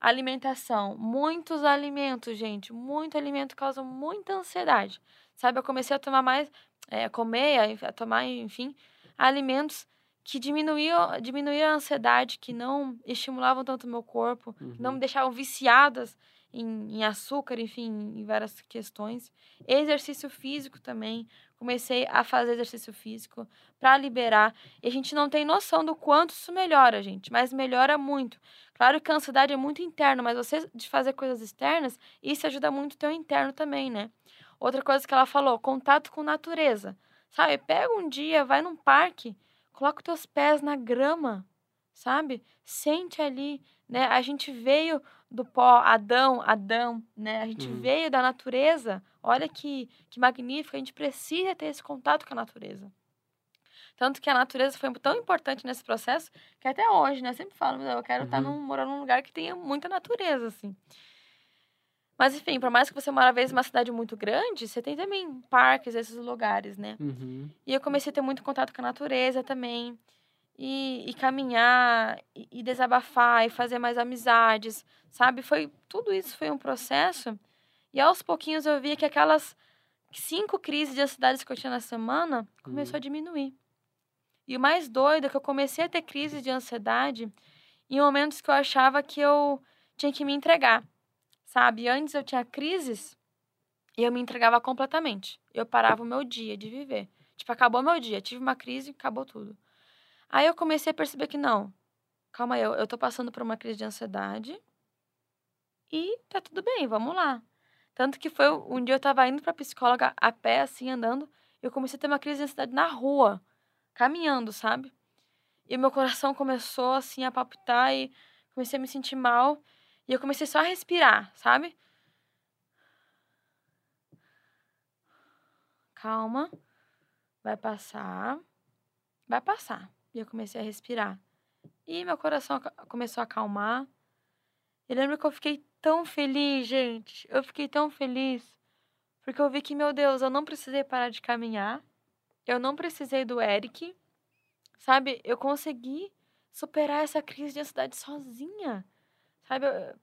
Alimentação, muitos alimentos, gente, muito alimento causa muita ansiedade, sabe? Eu comecei a tomar mais, é, comer, a, a tomar, enfim, alimentos que diminuíam, diminuíam a ansiedade, que não estimulavam tanto o meu corpo, uhum. não me deixavam viciadas em, em, açúcar, enfim, em várias questões. Exercício físico também. Comecei a fazer exercício físico para liberar. E a gente não tem noção do quanto isso melhora, gente, mas melhora muito. Claro que a ansiedade é muito interna, mas você de fazer coisas externas, isso ajuda muito o teu interno também, né? Outra coisa que ela falou, contato com natureza. Sabe, pega um dia, vai num parque, Coloca os teus pés na grama, sabe? Sente ali, né? A gente veio do pó, Adão, Adão, né? A gente uhum. veio da natureza. Olha que, que magnífico, a gente precisa ter esse contato com a natureza. Tanto que a natureza foi tão importante nesse processo que até hoje, né? Eu sempre falo, eu quero uhum. estar num, morar num lugar que tenha muita natureza, assim. Mas, enfim, por mais que você mora, às vezes, numa cidade muito grande, você tem também parques, esses lugares, né? Uhum. E eu comecei a ter muito contato com a natureza também. E, e caminhar, e, e, desabafar, e fazer mais amizades, sabe? Foi Tudo isso foi um processo. E aos pouquinhos eu via que aquelas cinco crises de ansiedade que eu tinha na semana começou uhum. a diminuir. E o mais doido é que eu comecei a ter crises de ansiedade em momentos que eu achava que eu tinha que me entregar sabe? Antes eu tinha crises e eu me entregava completamente. Eu parava o meu dia de viver. Tipo, acabou meu dia, tive uma crise, acabou tudo. Aí eu comecei a perceber que não. Calma aí, eu, eu tô passando por uma crise de ansiedade e tá tudo bem, vamos lá. Tanto que foi um dia eu tava indo pra psicóloga a pé, assim, andando, eu comecei a ter uma crise de ansiedade na rua, caminhando, sabe? E meu coração começou, assim, a palpitar e comecei a me sentir mal. E eu comecei só a respirar, sabe? Calma. Vai passar. Vai passar. E eu comecei a respirar. E meu coração começou a acalmar. E lembro que eu fiquei tão feliz, gente. Eu fiquei tão feliz. Porque eu vi que, meu Deus, eu não precisei parar de caminhar. Eu não precisei do Eric. Sabe? Eu consegui superar essa crise de ansiedade sozinha. Sabe, eu,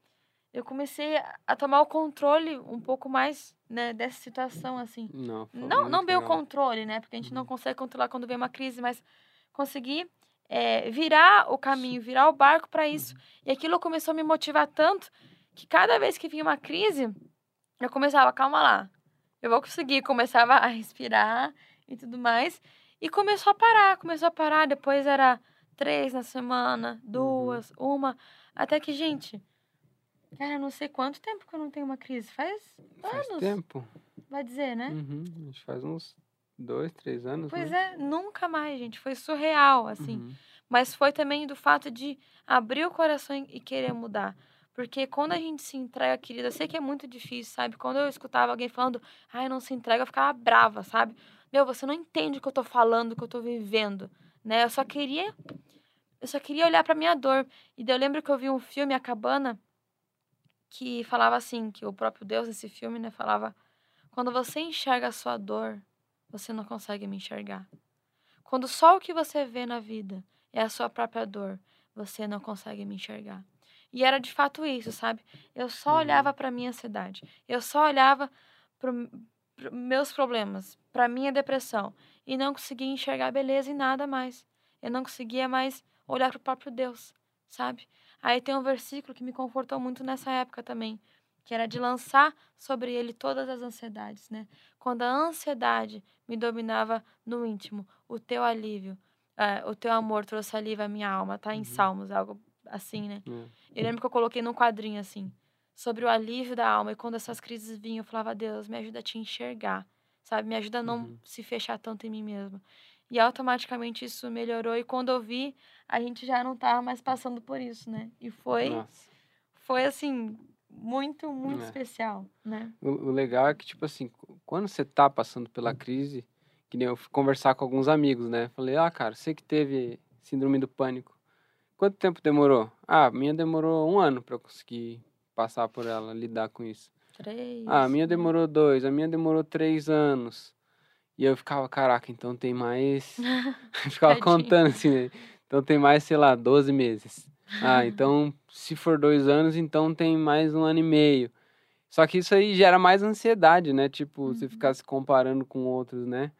eu comecei a tomar o controle um pouco mais, né, dessa situação, assim. Não, não, não bem o controle, né, porque a gente uhum. não consegue controlar quando vem uma crise, mas conseguir é, virar o caminho, virar o barco para isso. Uhum. E aquilo começou a me motivar tanto que cada vez que vinha uma crise, eu começava, calma lá, eu vou conseguir. Começava a respirar e tudo mais. E começou a parar, começou a parar. Depois era três na semana, uhum. duas, uhum. uma. Até que, gente, cara, não sei quanto tempo que eu não tenho uma crise. Faz, faz anos. tempo. Vai dizer, né? Uhum. Acho que faz uns dois, três anos. Pois né? é, nunca mais, gente. Foi surreal, assim. Uhum. Mas foi também do fato de abrir o coração e querer mudar. Porque quando a gente se entrega, querida, eu sei que é muito difícil, sabe? Quando eu escutava alguém falando, ai, não se entrega, eu ficava brava, sabe? Meu, você não entende o que eu tô falando, o que eu tô vivendo, né? Eu só queria eu só queria olhar para minha dor. E daí eu lembro que eu vi um filme, A Cabana, que falava assim, que o próprio Deus nesse filme, né, falava: "Quando você enxerga a sua dor, você não consegue me enxergar. Quando só o que você vê na vida é a sua própria dor, você não consegue me enxergar." E era de fato isso, sabe? Eu só uhum. olhava para minha ansiedade. Eu só olhava meus problemas, para minha depressão e não conseguia enxergar beleza em nada mais. Eu não conseguia mais olhar para o próprio Deus, sabe? Aí tem um versículo que me confortou muito nessa época também, que era de lançar sobre ele todas as ansiedades, né? Quando a ansiedade me dominava no íntimo, o teu alívio, uh, o teu amor trouxe alívio à minha alma, tá em uhum. Salmos, algo assim, né? Uhum. Eu lembro que eu coloquei num quadrinho assim, sobre o alívio da alma, e quando essas crises vinham, eu falava, Deus, me ajuda a te enxergar, sabe? Me ajuda a não uhum. se fechar tanto em mim mesma. E automaticamente isso melhorou, e quando eu vi, a gente já não tava mais passando por isso, né? E foi, Nossa. foi assim, muito, muito é. especial, né? O, o, legal é que, tipo assim, quando você tá passando pela crise, que nem eu fui conversar com alguns amigos, né? Falei, ah, cara, você que teve síndrome do pânico, quanto tempo demorou? Ah, minha demorou um ano para eu conseguir passar por ela, lidar com isso. Três. Ah, a minha demorou dois, a minha demorou três anos. E eu ficava, caraca, então tem mais. ficava contando assim, né? Então tem mais, sei lá, 12 meses. Ah, então se for dois anos, então tem mais um ano e meio. Só que isso aí gera mais ansiedade, né? Tipo, uhum. você ficar se comparando com outros, né?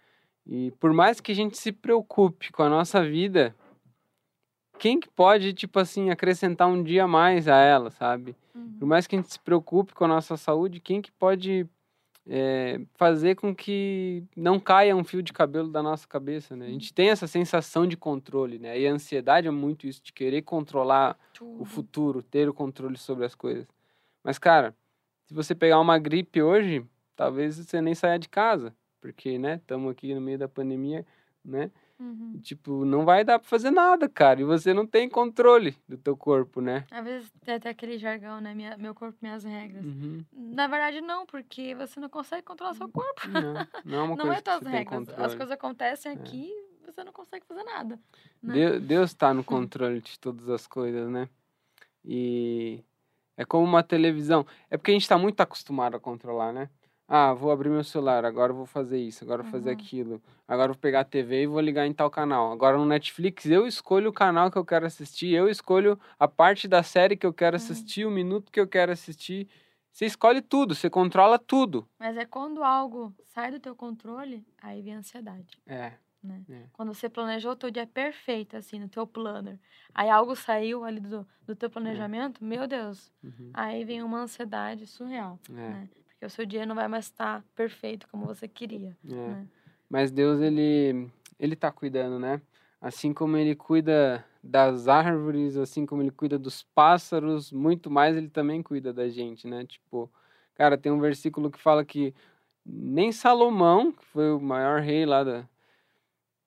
E por mais que a gente se preocupe com a nossa vida, quem que pode, tipo assim, acrescentar um dia a mais a ela, sabe? Uhum. Por mais que a gente se preocupe com a nossa saúde, quem que pode é, fazer com que não caia um fio de cabelo da nossa cabeça, né? A gente tem essa sensação de controle, né? E a ansiedade é muito isso, de querer controlar Tudo. o futuro, ter o controle sobre as coisas. Mas, cara, se você pegar uma gripe hoje, talvez você nem saia de casa, porque, né, estamos aqui no meio da pandemia, né? Uhum. Tipo, não vai dar pra fazer nada, cara. E você não tem controle do teu corpo, né? Às vezes tem até aquele jargão, né? Minha, meu corpo, minhas regras. Uhum. Na verdade, não, porque você não consegue controlar seu corpo. Não, não é uma não coisa é tuas regras. As coisas acontecem é. aqui você não consegue fazer nada. Né? Deus, Deus tá no controle de todas as coisas, né? E é como uma televisão. É porque a gente tá muito acostumado a controlar, né? Ah, vou abrir meu celular, agora vou fazer isso, agora vou fazer uhum. aquilo. Agora vou pegar a TV e vou ligar em tal canal. Agora no Netflix eu escolho o canal que eu quero assistir, eu escolho a parte da série que eu quero uhum. assistir, o minuto que eu quero assistir. Você escolhe tudo, você controla tudo. Mas é quando algo sai do teu controle, aí vem a ansiedade. É. Né? É. Quando você planejou o teu dia perfeito, assim, no teu planner, aí algo saiu ali do, do teu é. planejamento, é. meu Deus, uhum. aí vem uma ansiedade surreal, é. né? Porque o seu dia não vai mais estar perfeito como você queria. É. Né? Mas Deus, ele, ele tá cuidando, né? Assim como ele cuida das árvores, assim como ele cuida dos pássaros, muito mais ele também cuida da gente, né? Tipo, cara, tem um versículo que fala que nem Salomão, que foi o maior rei lá da,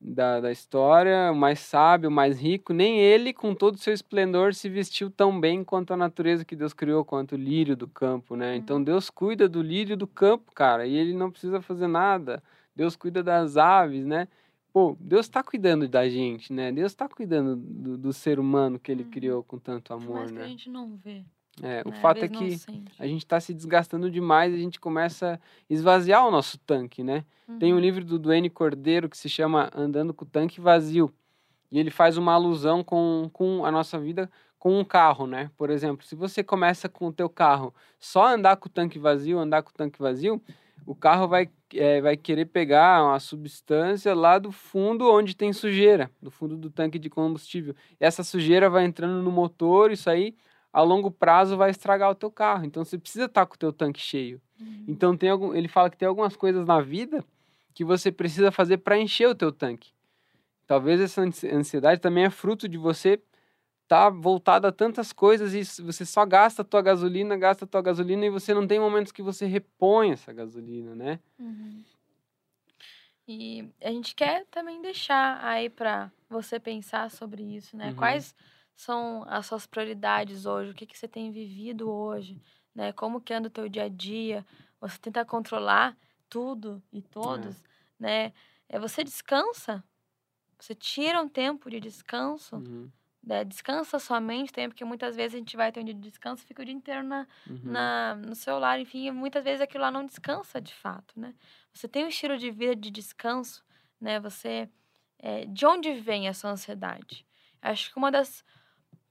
da, da história, o mais sábio, o mais rico, nem ele, com todo o seu esplendor, se vestiu tão bem quanto a natureza que Deus criou, quanto o lírio do campo, né? Uhum. Então Deus cuida do lírio do campo, cara, e ele não precisa fazer nada. Deus cuida das aves, né? Pô, Deus está cuidando da gente, né? Deus está cuidando do, do, ser humano que ele uhum. criou com tanto amor, Mas né? que a gente não vê. É, o é, fato é que a gente está se desgastando demais e a gente começa a esvaziar o nosso tanque, né? Uhum. Tem um uhum. livro do Duane Cordeiro que se chama Andando com o Tanque Vazio. E ele faz uma alusão com, com a nossa vida com um carro, né? Por exemplo, se você começa com o teu carro só andar com o tanque vazio, andar com o tanque vazio, o carro vai, é, vai querer pegar uma substância lá do fundo onde tem sujeira, do fundo do tanque de combustível. E essa sujeira vai entrando no motor, isso aí a longo prazo vai estragar o teu carro. Então você precisa estar com o teu tanque cheio. Uhum. Então tem algum, ele fala que tem algumas coisas na vida que você precisa fazer para encher o teu tanque. Talvez essa ansiedade também é fruto de você estar tá voltado a tantas coisas e você só gasta a tua gasolina, gasta a tua gasolina e você não tem momentos que você repõe essa gasolina, né? Uhum. E a gente quer também deixar aí para você pensar sobre isso, né? Uhum. Quais são as suas prioridades hoje? O que, que você tem vivido hoje? Né? Como que anda o teu dia a dia? Você tenta controlar tudo e todos, é. né? É, você descansa? Você tira um tempo de descanso? Uhum. Né? Descansa sua mente também, porque muitas vezes a gente vai ter um dia de descanso e fica o dia inteiro na, uhum. na, no celular, enfim, muitas vezes aquilo lá não descansa de fato, né? Você tem um estilo de vida de descanso, né? Você... É, de onde vem essa ansiedade? Acho que uma das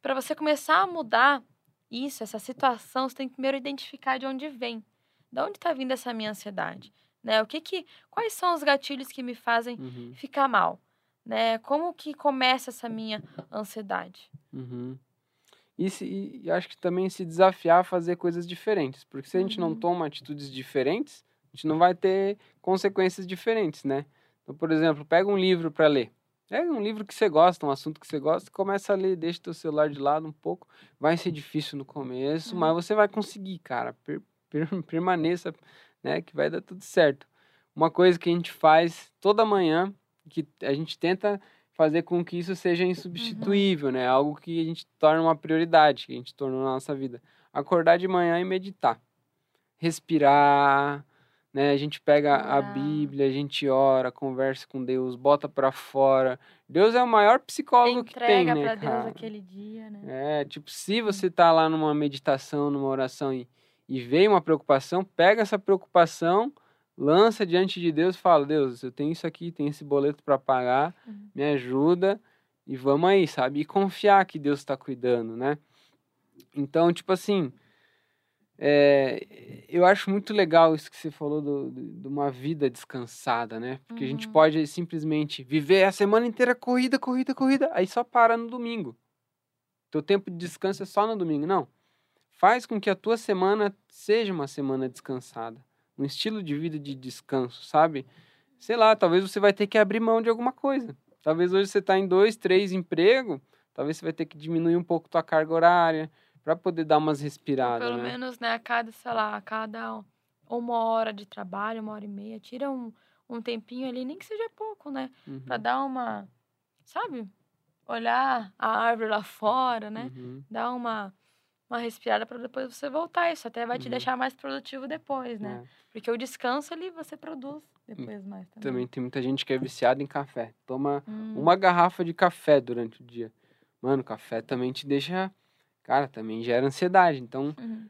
para você começar a mudar isso, essa situação, você tem que primeiro identificar de onde vem. De onde está vindo essa minha ansiedade? né? O que que, quais são os gatilhos que me fazem Uhum. ficar mal, né? Como que começa essa minha ansiedade? Uhum. E, se, e acho que também se desafiar a fazer coisas diferentes. Porque se a gente não Uhum. toma atitudes diferentes, a gente não vai ter consequências diferentes, né? Então, por exemplo, pega um livro para ler. Pega um livro que você gosta, um assunto que você gosta, começa a ler, deixa teu celular de lado um pouco. Vai ser difícil no começo, Uhum. mas você vai conseguir, cara. Per- per- permaneça, né? Que vai dar tudo certo. Uma coisa que a gente faz toda manhã, que a gente tenta fazer com que isso seja insubstituível, né? Algo que a gente torna uma prioridade, que a gente tornou na nossa vida. Acordar de manhã e meditar. Respirar, né? A gente pega a Orar. Bíblia, a gente ora, conversa com Deus, bota pra fora. Deus é o maior psicólogo que tem, Entrega né, para Deus aquele dia, né? É, tipo, se você tá lá numa meditação, numa oração e, e veio uma preocupação, pega essa preocupação, lança diante de Deus e fala: Deus, eu tenho isso aqui, tenho esse boleto para pagar, Uhum. me ajuda e vamos aí, sabe? E confiar que Deus está cuidando, né? Então, tipo assim, é, eu acho muito legal isso que você falou do, do- de uma vida descansada, né? Porque a gente Uhum. pode simplesmente viver a semana inteira corrida, corrida, corrida, aí só para no domingo. Teu tempo de descanso é só no domingo. Não. Faz com que a tua semana seja uma semana descansada. Um estilo de vida de descanso, sabe? Sei lá, talvez você vai ter que abrir mão de alguma coisa. Talvez hoje você está em dois, três empregos, talvez você vai ter que diminuir um pouco tua carga horária para poder dar umas respiradas, Pelo né? menos, né, a cada, sei lá, a cada uma hora de trabalho, uma hora e meia, tira um, um tempinho ali, nem que seja pouco, né? Uhum, Pra dar uma, sabe? Olhar a árvore lá fora, né? uhum, Dar uma, uma respirada para depois você voltar. Isso até vai te Uhum. deixar mais produtivo depois, né? é. Porque o descanso ali você produz depois mais também. Também tem muita gente que é viciada em café. Toma Hum, uma garrafa de café durante o dia. Mano, café também te deixa. Cara, também gera ansiedade. Então, uhum.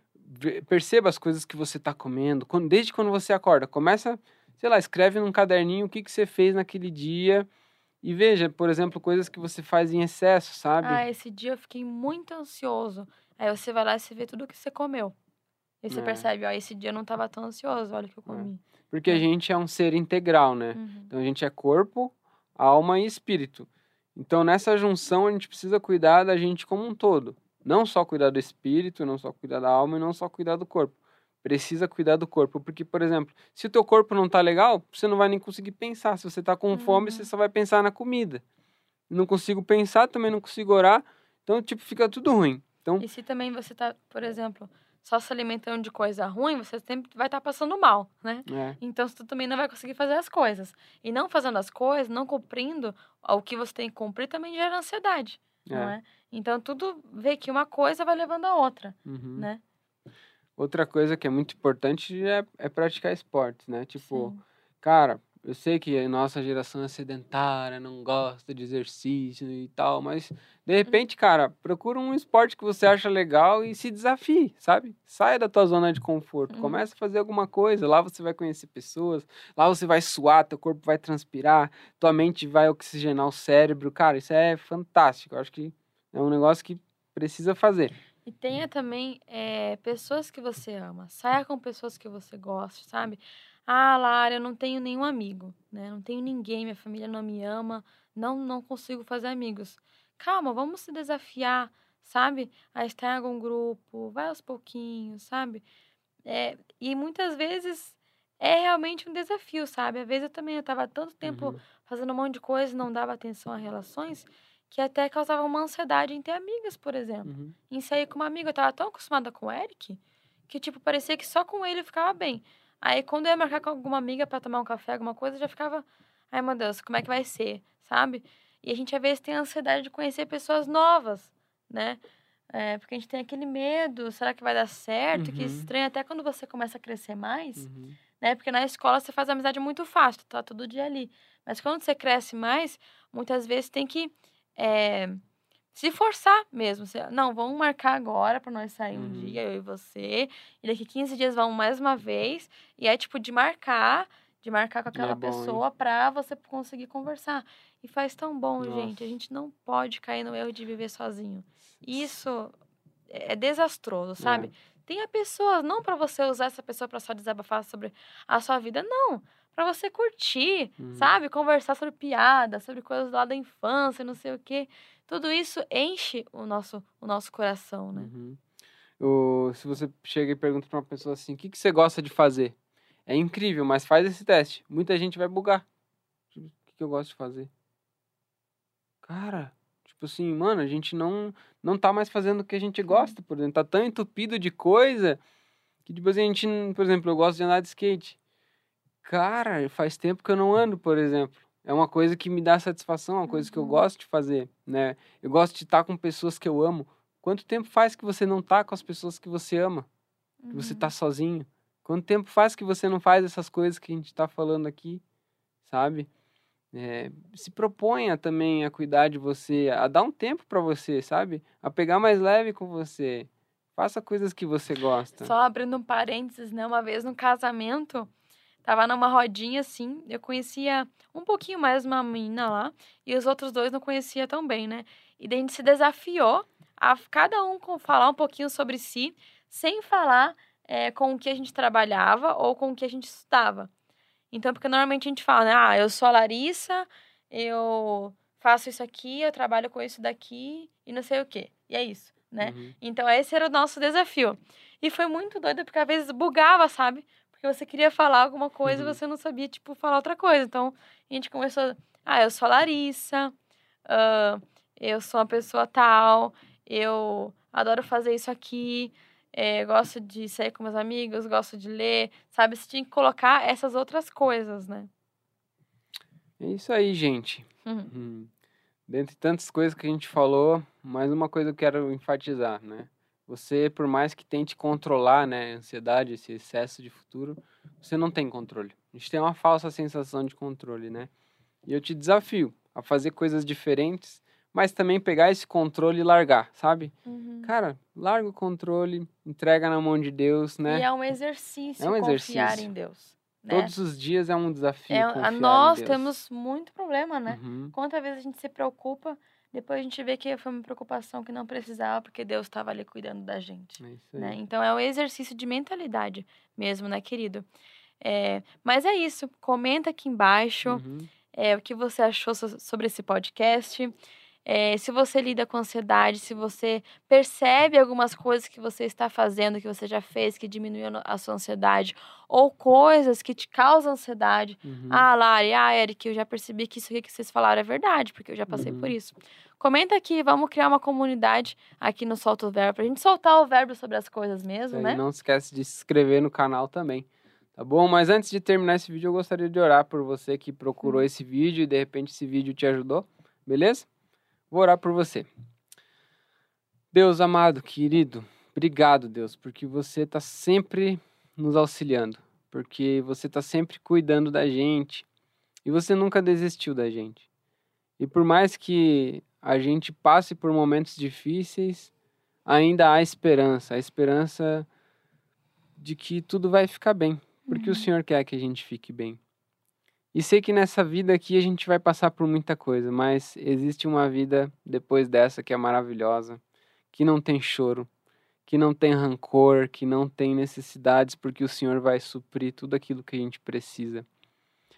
perceba as coisas que você tá comendo. Quando, desde quando você acorda. Começa, sei lá, escreve num caderninho o que, que você fez naquele dia. E veja, por exemplo, coisas que você faz em excesso, sabe? Ah, esse dia eu fiquei muito ansioso. Aí você vai lá e você vê tudo que você comeu. E você É. percebe, ó, esse dia eu não tava tão ansioso, olha o que eu comi. Porque a é. gente é um ser integral, né? Uhum. Então a gente é corpo, alma e espírito. Então nessa junção a gente precisa cuidar da gente como um todo. Não só cuidar do espírito, não só cuidar da alma e não só cuidar do corpo. Precisa cuidar do corpo, porque por exemplo, se o teu corpo não tá legal, você não vai nem conseguir pensar. Se você tá com fome, Uhum. você só vai pensar na comida. Não consigo pensar, também não consigo orar. Então tipo fica tudo ruim. Então E se também você tá, por exemplo, só se alimentando de coisa ruim, você sempre vai estar passando mal, né? é, Então você também não vai conseguir fazer as coisas. E não fazendo as coisas, não cumprindo o que você tem que cumprir, também gera ansiedade, não é. é? Então tudo vê que uma coisa vai levando a outra, Uhum. né? Outra coisa que é muito importante é, é praticar esportes, né? Tipo, Sim. Cara, eu sei que a nossa geração é sedentária, não gosta de exercício e tal, mas de repente, cara, procura um esporte que você acha legal e se desafie, sabe? Saia da tua zona de conforto, Uhum. comece a fazer alguma coisa, lá você vai conhecer pessoas, lá você vai suar, teu corpo vai transpirar, tua mente vai oxigenar o cérebro, cara, isso é fantástico, eu acho que é um negócio que precisa fazer. E tenha também eh, pessoas que você ama. Saia com pessoas que você gosta, sabe? Ah, Lara, eu não tenho nenhum amigo, né? Não tenho ninguém, minha família não me ama, não, não consigo fazer amigos. Calma, vamos se desafiar, sabe? A estar em algum grupo, vai aos pouquinhos, sabe? É, e muitas vezes é realmente um desafio, sabe? Às vezes eu também estava tanto tempo Uhum. fazendo um monte de coisa e não dava atenção a relações que até causava uma ansiedade em ter amigas, por exemplo Uhum. em sair com uma amiga. Eu tava tão acostumada com o Eric que, tipo, parecia que só com ele eu ficava bem. Aí, quando eu ia marcar com alguma amiga pra tomar um café, alguma coisa, eu já ficava, ai meu Deus, como é que vai ser, sabe? E a gente às vezes tem a ansiedade de conhecer pessoas novas, né? É, porque a gente tem aquele medo, será que vai dar certo? Que Uhum. estranho, até quando você começa a crescer mais, Uhum. né? Porque na escola você faz amizade muito fácil, tá todo dia ali. Mas quando você cresce mais, muitas vezes tem que é, se forçar mesmo. Você, não, vamos marcar agora pra nós sair um Uhum. dia, eu e você. E daqui 15 dias vamos mais uma vez. E é tipo de marcar, de marcar com aquela É bom, pessoa pra você conseguir conversar. E faz tão bom, gente. A Nossa. gente não pode cair no erro de viver sozinho. Isso é é desastroso, sabe? Tenha pessoas, não para você usar essa pessoa para só desabafar sobre a sua vida, não. Para você curtir, Uhum. sabe? Conversar sobre piada, sobre coisas lá da infância, não sei o quê. Tudo isso enche o nosso, o nosso coração, né? Uhum. O- se você chega e pergunta pra uma pessoa assim, o que, que você gosta de fazer? É incrível, mas faz esse teste. Muita gente vai bugar. Tipo, O que, que eu gosto de fazer? Cara, tipo assim, mano, a gente não, não tá mais fazendo o que a gente gosta, por exemplo. Tá tão entupido de coisa que, tipo assim, a gente, por exemplo, eu gosto de andar de skate. Cara, faz tempo que eu não ando, por exemplo. É uma coisa que me dá satisfação, é uma coisa que eu Uhum. gosto de fazer, né? Eu gosto de estar com pessoas que eu amo. Quanto tempo faz que você não tá com as pessoas que você ama? Que você Uhum. tá sozinho? Quanto tempo faz que você não faz essas coisas que a gente tá falando aqui, sabe? É, se proponha também a cuidar de você, a dar um tempo pra você, sabe? A pegar mais leve com você. Faça coisas que você gosta. Só abrindo um parênteses, né? Uma vez no casamento, tava numa rodinha assim, eu conhecia um pouquinho mais uma menina lá, e os outros dois não conhecia tão bem, né? E daí a gente se desafiou a cada um falar um pouquinho sobre si, sem falar eh, com o que a gente trabalhava ou com o que a gente estudava. Então, porque normalmente a gente fala, né? Ah, eu sou a Larissa, eu faço isso aqui, eu trabalho com isso daqui e não sei o quê. E é isso, né? Uhum. Então, esse era o nosso desafio. E foi muito doido, porque às vezes bugava, sabe? Porque você queria falar alguma coisa Uhum. e você não sabia, tipo, falar outra coisa. Então, a gente começou. Ah, eu sou a Larissa, ah, eu sou uma pessoa tal, eu adoro fazer isso aqui, eh, gosto de sair com meus amigos, gosto de ler, sabe? Você tinha que colocar essas outras coisas, né? É isso aí, gente. Uhum. Hum. Dentre tantas coisas que a gente falou, mais uma coisa eu quero enfatizar, né? Você, por mais que tente controlar, né, a ansiedade, esse excesso de futuro, você não tem controle. A gente tem uma falsa sensação de controle, né? E eu te desafio a fazer coisas diferentes, mas também pegar esse controle e largar, sabe? Uhum. Cara, larga o controle, entrega na mão de Deus, né? E é um exercício É um confiar exercício. em Deus. Né? Todos os dias é um desafio É, confiar nós temos muito problema, né? Uhum. Quantas vezes a gente se preocupa, depois a gente vê que foi uma preocupação que não precisava, porque Deus estava ali cuidando da gente. É. Né? Então é um exercício de mentalidade mesmo, né, querido? É, mas é isso. Comenta aqui embaixo Uhum. é, o que você achou so- sobre esse podcast. É, se você lida com ansiedade, se você percebe algumas coisas que você está fazendo, que você já fez, que diminuiu a sua ansiedade, ou coisas que te causam ansiedade, Uhum. ah, Lari, ah, Eric, eu já percebi que isso aqui que vocês falaram é verdade, porque eu já passei por Uhum. isso. Comenta aqui, vamos criar uma comunidade aqui no Solta o Verbo, pra gente soltar o verbo sobre as coisas mesmo, aí, né? Não se esquece de se inscrever no canal também. Tá bom? Mas antes de terminar esse vídeo, eu gostaria de orar por você que procurou Hum. esse vídeo e de repente esse vídeo te ajudou. Beleza? Vou orar por você. Deus amado, querido, obrigado, Deus, porque você está sempre nos auxiliando, porque você está sempre cuidando da gente e você nunca desistiu da gente. E por mais que a gente passe por momentos difíceis, ainda há esperança a esperança de que tudo vai ficar bem, porque o Uhum. Senhor quer que a gente fique bem. E sei que nessa vida aqui a gente vai passar por muita coisa, mas existe uma vida depois dessa que é maravilhosa, que não tem choro, que não tem rancor, que não tem necessidades, porque o Senhor vai suprir tudo aquilo que a gente precisa.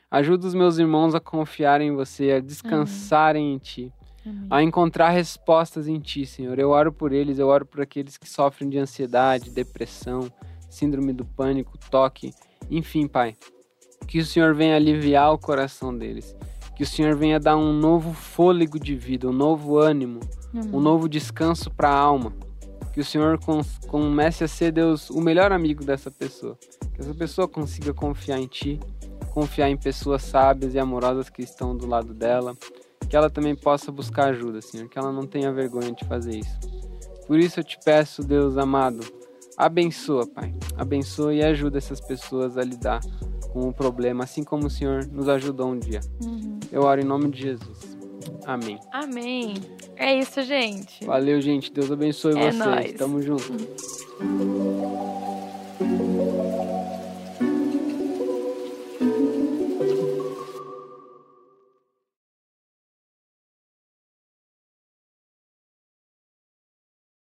Ajuda os meus irmãos a confiarem em você, a descansarem em Ti, Amém. a encontrar respostas em Ti, Senhor. Eu oro por eles, eu oro por aqueles que sofrem de ansiedade, depressão, síndrome do pânico, toque, enfim, Pai. Que o Senhor venha aliviar o coração deles. Que o Senhor venha dar um novo fôlego de vida, um novo ânimo, um novo descanso para a alma. Que o Senhor com- comece a ser, Deus, o melhor amigo dessa pessoa. Que essa pessoa consiga confiar em Ti, confiar em pessoas sábias e amorosas que estão do lado dela. Que ela também possa buscar ajuda, Senhor. Que ela não tenha vergonha de fazer isso. Por isso eu te peço, Deus amado, abençoa, Pai. Abençoa e ajuda essas pessoas a lidar com o problema, assim como o Senhor nos ajudou um dia. Uhum. Eu oro em nome de Jesus. Amém. Amém. É isso, gente. Valeu, gente. Deus abençoe É vocês. nóis. Tamo junto.